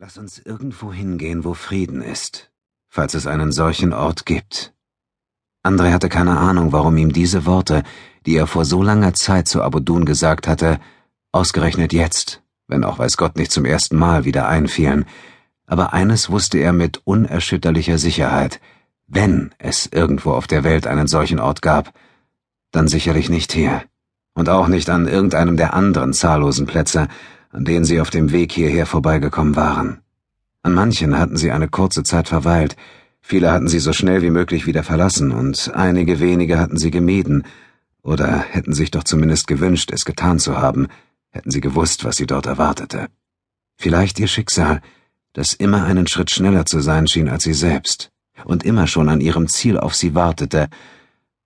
Lass uns irgendwo hingehen, wo Frieden ist, falls es einen solchen Ort gibt. André hatte keine Ahnung, warum ihm diese Worte, die er vor so langer Zeit zu Abudun gesagt hatte, ausgerechnet jetzt, wenn auch weiß Gott nicht zum ersten Mal wieder einfielen, aber eines wusste er mit unerschütterlicher Sicherheit, wenn es irgendwo auf der Welt einen solchen Ort gab, dann sicherlich nicht hier, und auch nicht an irgendeinem der anderen zahllosen Plätze, an denen sie auf dem Weg hierher vorbeigekommen waren. An manchen hatten sie eine kurze Zeit verweilt, viele hatten sie so schnell wie möglich wieder verlassen, und einige wenige hatten sie gemieden, oder hätten sich doch zumindest gewünscht, es getan zu haben, hätten sie gewusst, was sie dort erwartete. Vielleicht ihr Schicksal, das immer einen Schritt schneller zu sein schien als sie selbst, und immer schon an ihrem Ziel auf sie wartete,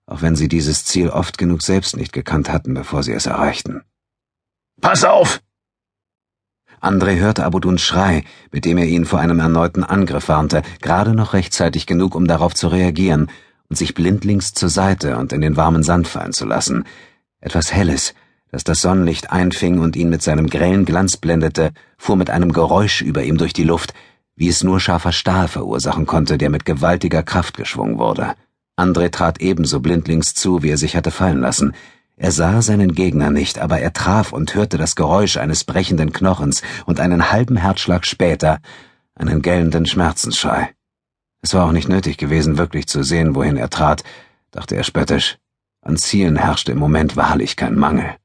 auch wenn sie dieses Ziel oft genug selbst nicht gekannt hatten, bevor sie es erreichten. Pass auf! André hörte Abuduns Schrei, mit dem er ihn vor einem erneuten Angriff warnte, gerade noch rechtzeitig genug, um darauf zu reagieren und sich blindlings zur Seite und in den warmen Sand fallen zu lassen. Etwas Helles, das das Sonnenlicht einfing und ihn mit seinem grellen Glanz blendete, fuhr mit einem Geräusch über ihm durch die Luft, wie es nur scharfer Stahl verursachen konnte, der mit gewaltiger Kraft geschwungen wurde. André trat ebenso blindlings zu, wie er sich hatte fallen lassen, er sah seinen Gegner nicht, aber er traf und hörte das Geräusch eines brechenden Knochens und einen halben Herzschlag später einen gellenden Schmerzensschrei. Es war auch nicht nötig gewesen, wirklich zu sehen, wohin er trat, dachte er spöttisch. An Zielen herrschte im Moment wahrlich kein Mangel.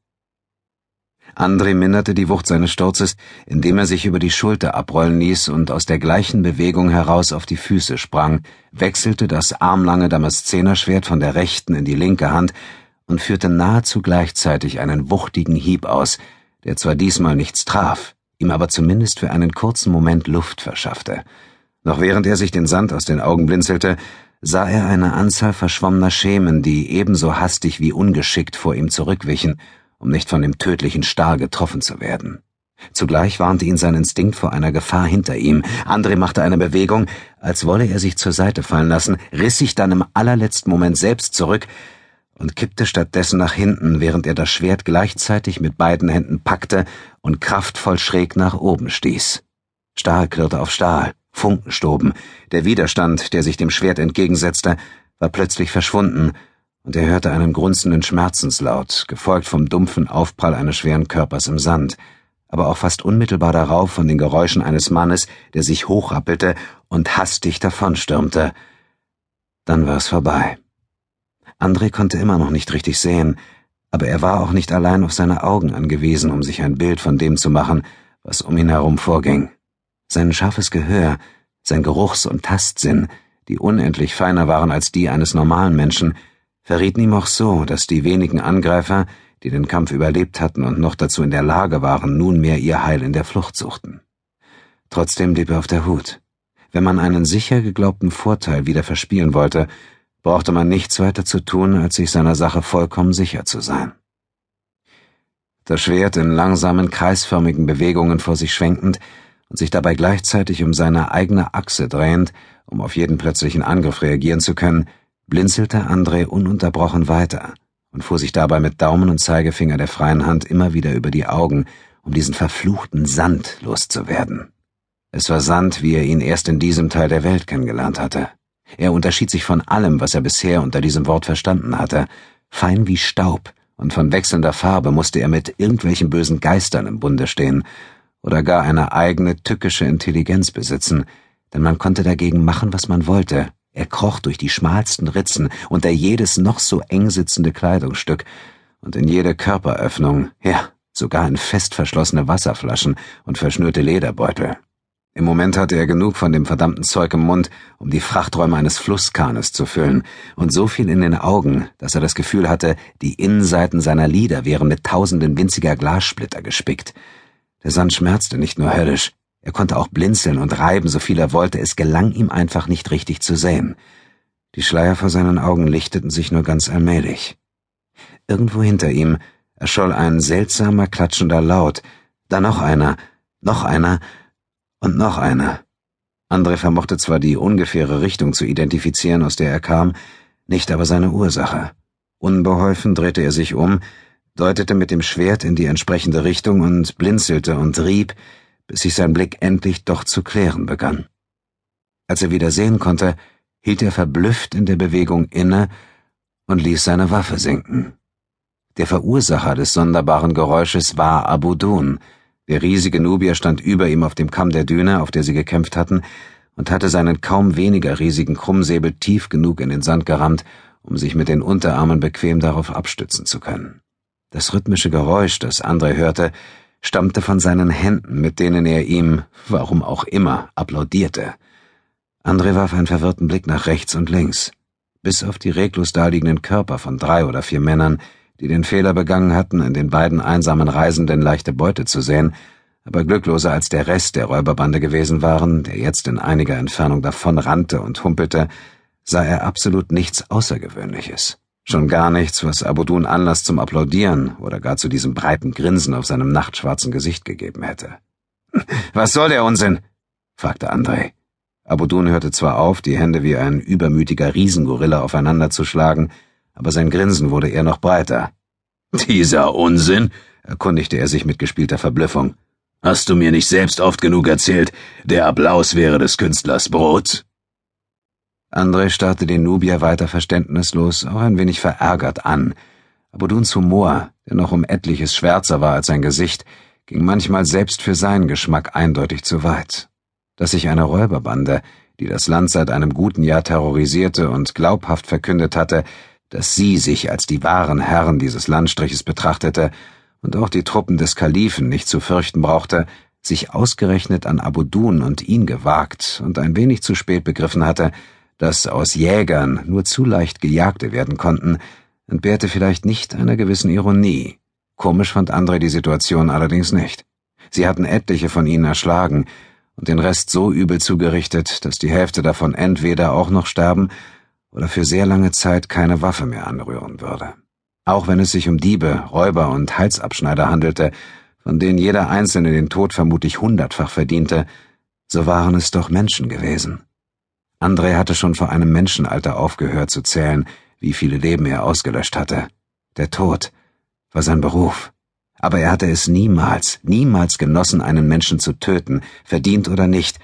André minderte die Wucht seines Sturzes, indem er sich über die Schulter abrollen ließ und aus der gleichen Bewegung heraus auf die Füße sprang, wechselte das armlange Damaszenerschwert von der rechten in die linke Hand und führte nahezu gleichzeitig einen wuchtigen Hieb aus, der zwar diesmal nichts traf, ihm aber zumindest für einen kurzen Moment Luft verschaffte. Noch während er sich den Sand aus den Augen blinzelte, sah er eine Anzahl verschwommener Schemen, die ebenso hastig wie ungeschickt vor ihm zurückwichen, um nicht von dem tödlichen Stahl getroffen zu werden. Zugleich warnte ihn sein Instinkt vor einer Gefahr hinter ihm. André machte eine Bewegung, als wolle er sich zur Seite fallen lassen, riss sich dann im allerletzten Moment selbst zurück, und kippte stattdessen nach hinten, während er das Schwert gleichzeitig mit beiden Händen packte und kraftvoll schräg nach oben stieß. Stahl klirrte auf Stahl, Funken stoben, der Widerstand, der sich dem Schwert entgegensetzte, war plötzlich verschwunden, und er hörte einen grunzenden Schmerzenslaut, gefolgt vom dumpfen Aufprall eines schweren Körpers im Sand, aber auch fast unmittelbar darauf von den Geräuschen eines Mannes, der sich hochrappelte und hastig davonstürmte. Dann war es vorbei. André konnte immer noch nicht richtig sehen, aber er war auch nicht allein auf seine Augen angewiesen, um sich ein Bild von dem zu machen, was um ihn herum vorging. Sein scharfes Gehör, sein Geruchs- und Tastsinn, die unendlich feiner waren als die eines normalen Menschen, verrieten ihm auch so, dass die wenigen Angreifer, die den Kampf überlebt hatten und noch dazu in der Lage waren, nunmehr ihr Heil in der Flucht suchten. Trotzdem blieb er auf der Hut. Wenn man einen sicher geglaubten Vorteil wieder verspielen wollte, brauchte man nichts weiter zu tun, als sich seiner Sache vollkommen sicher zu sein. Das Schwert in langsamen, kreisförmigen Bewegungen vor sich schwenkend und sich dabei gleichzeitig um seine eigene Achse drehend, um auf jeden plötzlichen Angriff reagieren zu können, blinzelte André ununterbrochen weiter und fuhr sich dabei mit Daumen und Zeigefinger der freien Hand immer wieder über die Augen, um diesen verfluchten Sand loszuwerden. Es war Sand, wie er ihn erst in diesem Teil der Welt kennengelernt hatte. Er unterschied sich von allem, was er bisher unter diesem Wort verstanden hatte, fein wie Staub, und von wechselnder Farbe musste er mit irgendwelchen bösen Geistern im Bunde stehen oder gar eine eigene tückische Intelligenz besitzen, denn man konnte dagegen machen, was man wollte. Er kroch durch die schmalsten Ritzen unter jedes noch so eng sitzende Kleidungsstück und in jede Körperöffnung, ja, sogar in fest verschlossene Wasserflaschen und verschnürte Lederbeutel. Im Moment hatte er genug von dem verdammten Zeug im Mund, um die Frachträume eines Flusskahnes zu füllen, und so viel in den Augen, dass er das Gefühl hatte, die Innenseiten seiner Lider wären mit tausenden winziger Glassplitter gespickt. Der Sand schmerzte nicht nur höllisch, er konnte auch blinzeln und reiben, so viel er wollte, es gelang ihm einfach nicht richtig zu sehen. Die Schleier vor seinen Augen lichteten sich nur ganz allmählich. Irgendwo hinter ihm erscholl ein seltsamer, klatschender Laut, da noch einer, noch einer, und noch einer. André vermochte zwar die ungefähre Richtung zu identifizieren, aus der er kam, nicht aber seine Ursache. Unbeholfen drehte er sich um, deutete mit dem Schwert in die entsprechende Richtung und blinzelte und rieb, bis sich sein Blick endlich doch zu klären begann. Als er wieder sehen konnte, hielt er verblüfft in der Bewegung inne und ließ seine Waffe sinken. Der Verursacher des sonderbaren Geräusches war Abudun. Der riesige Nubier stand über ihm auf dem Kamm der Düne, auf der sie gekämpft hatten, und hatte seinen kaum weniger riesigen Krummsäbel tief genug in den Sand gerammt, um sich mit den Unterarmen bequem darauf abstützen zu können. Das rhythmische Geräusch, das André hörte, stammte von seinen Händen, mit denen er ihm, warum auch immer, applaudierte. André warf einen verwirrten Blick nach rechts und links. Bis auf die reglos daliegenden Körper von drei oder vier Männern, die den Fehler begangen hatten, in den beiden einsamen Reisenden leichte Beute zu sehen, aber glückloser als der Rest der Räuberbande gewesen waren, der jetzt in einiger Entfernung davon rannte und humpelte, sah er absolut nichts Außergewöhnliches. Schon gar nichts, was Abudun Anlass zum Applaudieren oder gar zu diesem breiten Grinsen auf seinem nachtschwarzen Gesicht gegeben hätte. Was soll der Unsinn? fragte André. Abudun hörte zwar auf, die Hände wie ein übermütiger Riesengorilla aufeinander zu schlagen, aber sein Grinsen wurde eher noch breiter. Dieser Unsinn? erkundigte er sich mit gespielter Verblüffung. Hast du mir nicht selbst oft genug erzählt, der Applaus wäre des Künstlers Brot? André starrte den Nubier weiter verständnislos, auch ein wenig verärgert an. Abuduns Humor, der noch um etliches schwärzer war als sein Gesicht, ging manchmal selbst für seinen Geschmack eindeutig zu weit. Dass sich eine Räuberbande, die das Land seit einem guten Jahr terrorisierte und glaubhaft verkündet hatte, dass sie sich als die wahren Herren dieses Landstriches betrachtete und auch die Truppen des Kalifen nicht zu fürchten brauchte, sich ausgerechnet an Abudun und ihn gewagt und ein wenig zu spät begriffen hatte, dass aus Jägern nur zu leicht Gejagte werden konnten, entbehrte vielleicht nicht einer gewissen Ironie. Komisch fand André die Situation allerdings nicht. Sie hatten etliche von ihnen erschlagen und den Rest so übel zugerichtet, dass die Hälfte davon entweder auch noch sterben oder für sehr lange Zeit keine Waffe mehr anrühren würde. Auch wenn es sich um Diebe, Räuber und Halsabschneider handelte, von denen jeder einzelne den Tod vermutlich hundertfach verdiente, so waren es doch Menschen gewesen. André hatte schon vor einem Menschenalter aufgehört zu zählen, wie viele Leben er ausgelöscht hatte. Der Tod war sein Beruf. Aber er hatte es niemals, niemals genossen, einen Menschen zu töten, verdient oder nicht,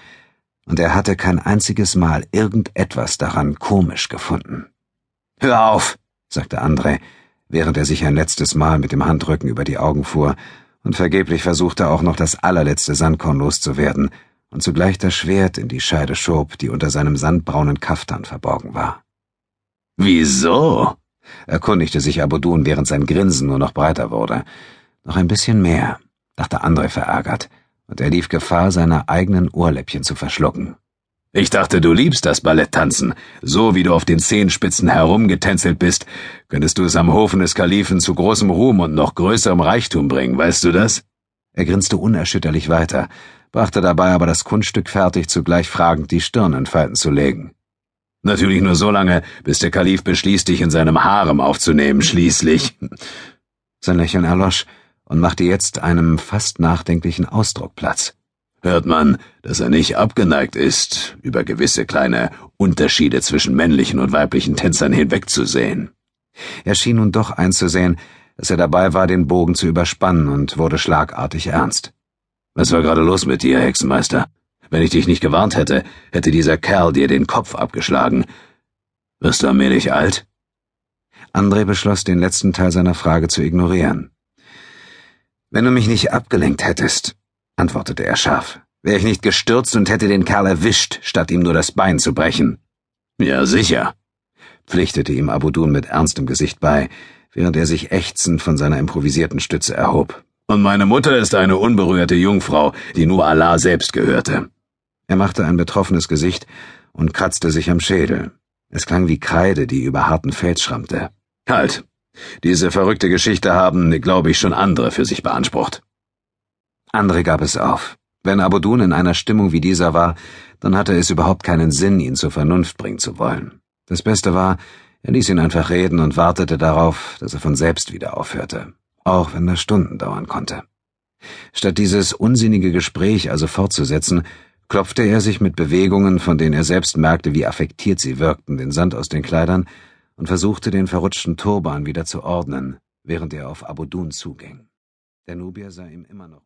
und er hatte kein einziges Mal irgendetwas daran komisch gefunden. Hör auf, sagte André, während er sich ein letztes Mal mit dem Handrücken über die Augen fuhr und vergeblich versuchte auch noch das allerletzte Sandkorn loszuwerden, und zugleich das Schwert in die Scheide schob, die unter seinem sandbraunen Kaftan verborgen war. Wieso? erkundigte sich Abudun, während sein Grinsen nur noch breiter wurde. Noch ein bisschen mehr, dachte André verärgert, und er lief Gefahr, seine eigenen Ohrläppchen zu verschlucken. Ich dachte, du liebst das Balletttanzen. So wie du auf den Zehenspitzen herumgetänzelt bist, könntest du es am Hofen des Kalifen zu großem Ruhm und noch größerem Reichtum bringen, weißt du das? Er grinste unerschütterlich weiter, brachte dabei aber das Kunststück fertig, zugleich fragend die Stirn in Falten zu legen. Natürlich nur so lange, bis der Kalif beschließt, dich in seinem Harem aufzunehmen, schließlich. Sein Lächeln erlosch und machte jetzt einem fast nachdenklichen Ausdruck Platz. Hört man, dass er nicht abgeneigt ist, über gewisse kleine Unterschiede zwischen männlichen und weiblichen Tänzern hinwegzusehen. Er schien nun doch einzusehen, dass er dabei war, den Bogen zu überspannen und wurde schlagartig ernst. Was war gerade los mit dir, Hexenmeister? Wenn ich dich nicht gewarnt hätte, hätte dieser Kerl dir den Kopf abgeschlagen. Wirst du allmählich alt? André beschloss, den letzten Teil seiner Frage zu ignorieren. Wenn du mich nicht abgelenkt hättest, antwortete er scharf, wäre ich nicht gestürzt und hätte den Kerl erwischt, statt ihm nur das Bein zu brechen. Ja, sicher, pflichtete ihm Abudun mit ernstem Gesicht bei, während er sich ächzend von seiner improvisierten Stütze erhob. Und meine Mutter ist eine unberührte Jungfrau, die nur Allah selbst gehörte. Er machte ein betroffenes Gesicht und kratzte sich am Schädel. Es klang wie Kreide, die über harten Fels schrammte. Halt. Diese verrückte Geschichte haben, glaube ich, schon andere für sich beansprucht. Andre gab es auf. Wenn Abudun in einer Stimmung wie dieser war, dann hatte es überhaupt keinen Sinn, ihn zur Vernunft bringen zu wollen. Das Beste war, er ließ ihn einfach reden und wartete darauf, dass er von selbst wieder aufhörte auch wenn das Stunden dauern konnte. Statt dieses unsinnige Gespräch also fortzusetzen, klopfte er sich mit Bewegungen, von denen er selbst merkte, wie affektiert sie wirkten, den Sand aus den Kleidern und versuchte, den verrutschten Turban wieder zu ordnen, während er auf Abudun zuging. Der Nubier sah ihm immer noch